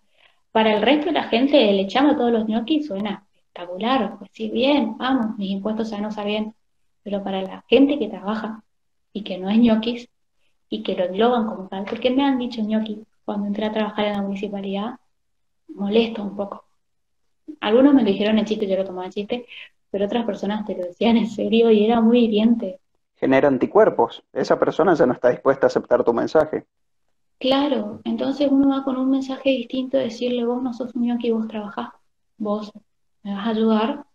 para el resto de la gente, el echamos todos los ñoquis suena espectacular, pues sí, bien, vamos, mis impuestos ya no saben, pero para la gente que trabaja y que no es ñoquis, y que lo engloban como tal, porque me han dicho ñoqui cuando entré a trabajar en la municipalidad, molesto un poco. Algunos me lo dijeron en chiste, yo lo tomaba en chiste, pero otras personas te lo decían en serio y era muy hiriente. Genera anticuerpos. Esa persona ya no está dispuesta a aceptar tu mensaje. Claro, entonces uno va con un mensaje distinto, decirle vos no sos un ñoqui, vos trabajás, vos me vas a ayudar,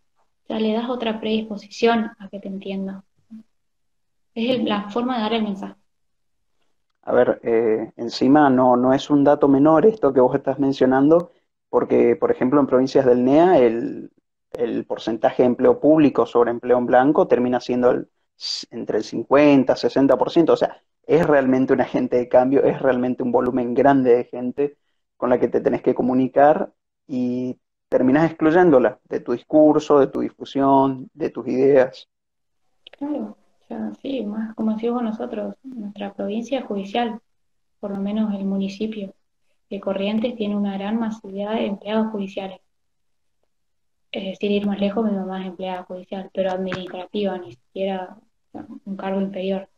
ya le das otra predisposición a que te entienda. Es la forma de dar el mensaje. A ver, eh, encima no, no es un dato menor esto que vos estás mencionando, porque, por ejemplo, en provincias del NEA el, porcentaje de empleo público sobre empleo en blanco termina siendo entre el 50 y 60%. O sea, es realmente un agente de cambio, es realmente un volumen grande de gente con la que te tenés que comunicar y terminas excluyéndola de tu discurso, de tu difusión, de tus ideas. Claro sí, más como decimos nosotros, nuestra provincia judicial, por lo menos el municipio de Corrientes tiene una gran masividad de empleados judiciales. Es decir, ir más lejos, mi mamá es empleada judicial, pero administrativa, ni siquiera un cargo inferior.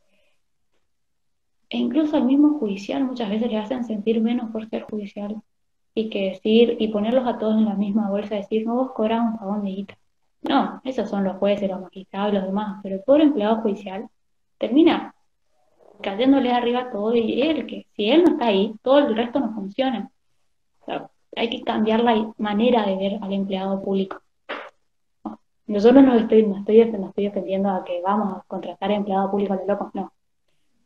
E incluso al mismo judicial muchas veces le hacen sentir menos por ser judicial y que decir y ponerlos a todos en la misma bolsa, decir, no, vos cobrás un pagón de guita. No, esos son los jueces, los magistrados, los demás, pero el pobre empleado judicial termina cayéndole arriba todo y él, que si él no está ahí, todo el resto no funciona. hay que cambiar la manera de ver al empleado público. Nosotros no estoy, no estoy, no estoy defendiendo a que vamos a contratar empleado público de locos, no,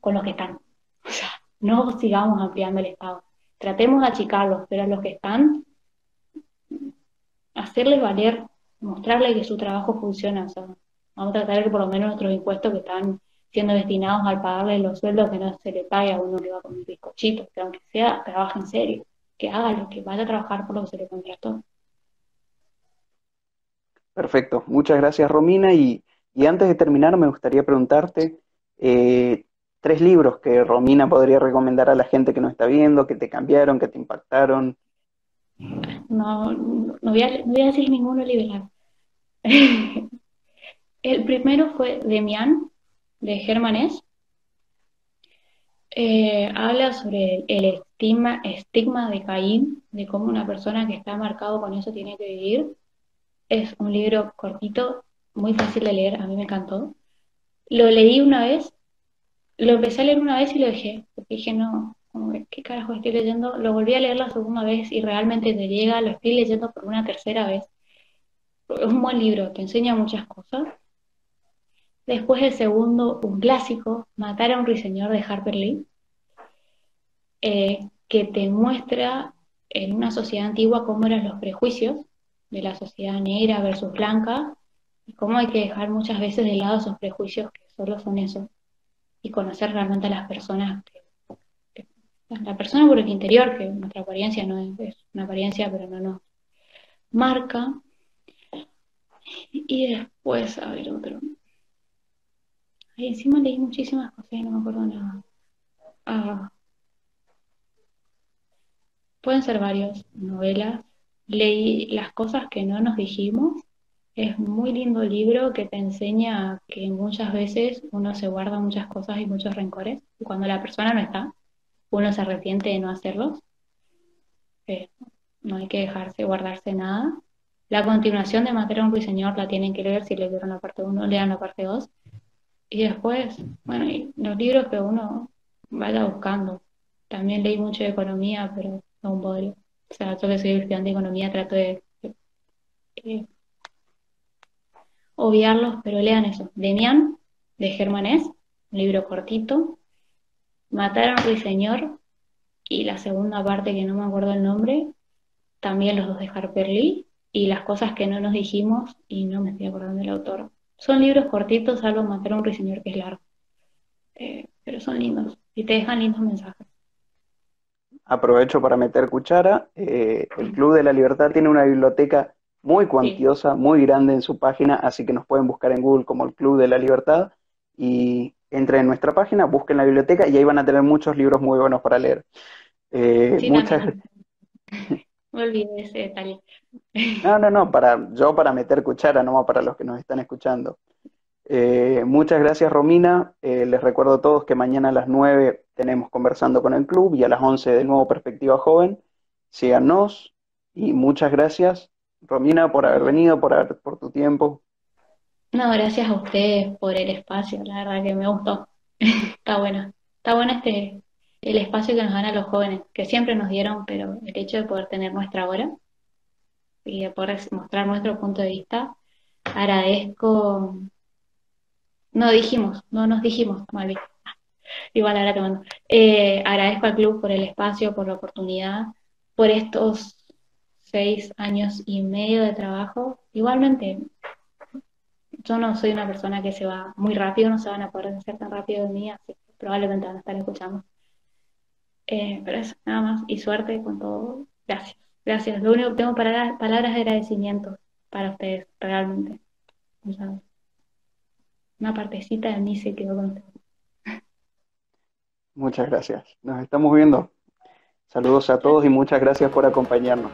con los que están. O sea, no sigamos ampliando el Estado. Tratemos de achicarlos, pero a los que están, hacerles valer mostrarle que su trabajo funciona. vamos a tratar que por lo menos nuestros impuestos que están siendo destinados al pagarle los sueldos que no se le pague a uno que va con un bizcochito, que aunque sea, trabaje en serio, que haga lo que vaya a trabajar por lo que se le contrató. Perfecto, muchas gracias Romina y, antes de terminar me gustaría preguntarte eh, tres libros que Romina podría recomendar a la gente que nos está viendo, que te cambiaron, que te impactaron, no, no, voy, a, decir ninguno liberal. el primero fue Demian, de Germanés, Eh, habla sobre el estigma, estigma de Caín, de cómo una persona que está marcado con eso tiene que vivir. Es un libro cortito, muy fácil de leer, a mí me encantó. Lo leí una vez, lo empecé a leer una vez y lo dejé, porque dije, no, ¿qué carajo estoy leyendo? Lo volví a leer la segunda vez y realmente te llega, lo estoy leyendo por una tercera vez. Es un buen libro, te enseña muchas cosas. Después el segundo, un clásico, Matar a un ruiseñor de Harper Lee, eh, que te muestra en una sociedad antigua cómo eran los prejuicios de la sociedad negra versus blanca y cómo hay que dejar muchas veces de lado esos prejuicios que solo son eso y conocer realmente a las personas la persona por el interior, que nuestra apariencia no es, una apariencia, pero no nos marca. Y después, a ver, otro. Ay, encima leí muchísimas cosas y no me acuerdo nada. Ah. Pueden ser varias novelas. Leí Las cosas que no nos dijimos. Es muy lindo libro que te enseña que muchas veces uno se guarda muchas cosas y muchos rencores. Cuando la persona no está, uno se arrepiente de no hacerlos. no hay que dejarse guardarse nada. La continuación de Matar a un ruiseñor la tienen que leer si leyeron la parte 1, lean la parte 2. Y después, bueno, los libros que uno vaya buscando. También leí mucho de economía, pero no un. O sea, yo que soy estudiante de economía trato de, obviarlos, pero lean eso. Demian, de Germanés, un libro cortito, Matar a un ruiseñor y la segunda parte que no me acuerdo el nombre, también los dos de Harper Lee y las cosas que no nos dijimos y no me estoy acordando del autor. Son libros cortitos, salvo Matar a un ruiseñor que es largo. Eh, pero son lindos y te dejan lindos mensajes. Aprovecho para meter cuchara. Eh, el Club de la Libertad tiene una biblioteca muy cuantiosa, muy grande en su página, así que nos pueden buscar en Google como el Club de la Libertad y entren en nuestra página, busquen la biblioteca y ahí van a tener muchos libros muy buenos para leer. Eh, muchas... Me olvidé ese detalle. No, no, no, para, yo para meter cuchara, no para los que nos están escuchando. Eh, muchas gracias, Romina. Eh, les recuerdo a todos que mañana a las 9 tenemos conversando con el club y a las 11 de nuevo Perspectiva Joven. Síganos y muchas gracias, Romina, por haber venido, por, por tu tiempo. No, gracias a ustedes por el espacio, la verdad que me gustó. Está bueno. Está bueno este, el espacio que nos dan a los jóvenes, que siempre nos dieron, pero el hecho de poder tener nuestra hora y de poder mostrar nuestro punto de vista, agradezco. No dijimos, no nos dijimos, mal Igual ahora te mando. Eh, agradezco al club por el espacio, por la oportunidad, por estos seis años y medio de trabajo. Igualmente, yo no soy una persona que se va muy rápido, no se van a poder hacer tan rápido de mí, así que probablemente van a estar escuchando. Eh, pero eso, nada más, y suerte con todo. Gracias, gracias. Lo único que tengo para palabras de agradecimiento para ustedes, realmente. Una partecita de mí se quedó con ustedes. Muchas gracias. Nos estamos viendo. Saludos a todos y muchas gracias por acompañarnos.